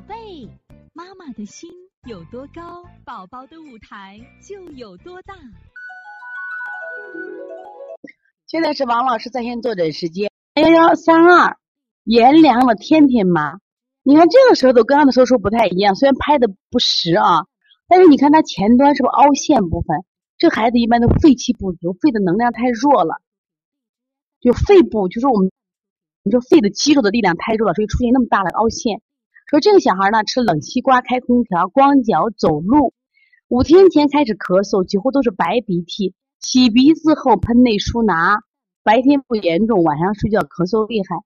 宝贝，妈妈的心有多高，宝宝的舞台就有多大。现在是王老师在线坐诊时间，幺幺三二，颜良的天天妈。你看这个舌头跟刚的时候不太一样，虽然拍的不实啊，但是你看它前端是不是凹陷部分？这孩子一般都肺气不足，肺的能量太弱了，就肺部就是我们。你说肺的肌肉的力量太弱了，所以出现那么大的凹陷。说这个小孩呢，吃冷西瓜、开空调、光脚走路，五天前开始咳嗽，几乎都是白鼻涕，洗鼻子后喷内舒拿，白天不严重，晚上睡觉咳嗽厉害，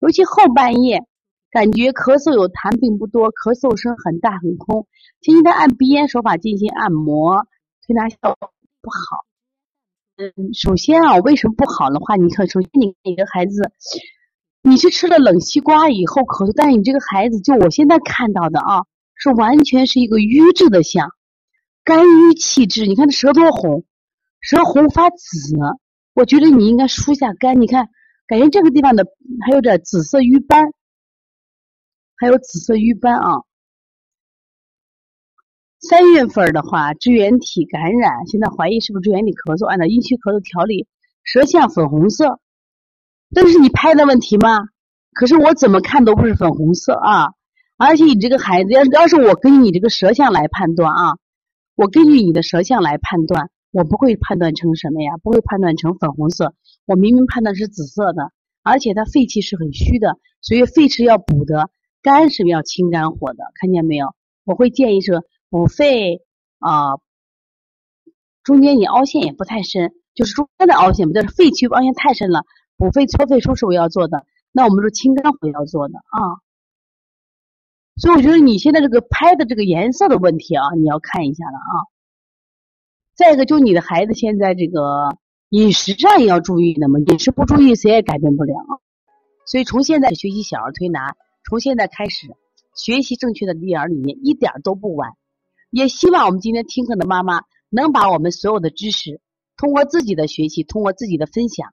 尤其后半夜感觉咳嗽有痰并不多，咳嗽声很大很空。前期他按鼻炎手法进行按摩推拿效果不好。嗯，首先啊，为什么不好的话，你看，首先你你的孩子。你是吃了冷西瓜以后咳嗽，但是你这个孩子，就我现在看到的啊，是完全是一个瘀滞的象，肝郁气滞。你看这舌头红，舌红发紫，我觉得你应该疏下肝。你看，感觉这个地方的还有点紫色瘀斑，还有紫色瘀斑啊。三月份的话，支原体感染，现在怀疑是不是支原体咳嗽？按照阴虚咳嗽调理，舌象粉红色。这是你拍的问题吗？可是我怎么看都不是粉红色啊！而且你这个孩子，要要是我根据你这个舌象来判断啊，我根据你的舌象来判断，我不会判断成什么呀？不会判断成粉红色，我明明判断是紫色的。而且他肺气是很虚的，所以肺是要补的，肝是要清肝火的，看见没有？我会建议说补肺啊，中间你凹陷也不太深，就是中间的凹陷，不就是肺气凹陷太深了。补肺搓肺术是我要做的，那我们说清肝火要做的啊，所以我觉得你现在这个拍的这个颜色的问题啊，你要看一下了啊。再一个，就你的孩子现在这个饮食上也要注意的嘛，饮食不注意谁也改变不了。所以从现在学习小儿推拿，从现在开始学习正确的育儿理念一点都不晚。也希望我们今天听课的妈妈能把我们所有的知识通过自己的学习，通过自己的分享。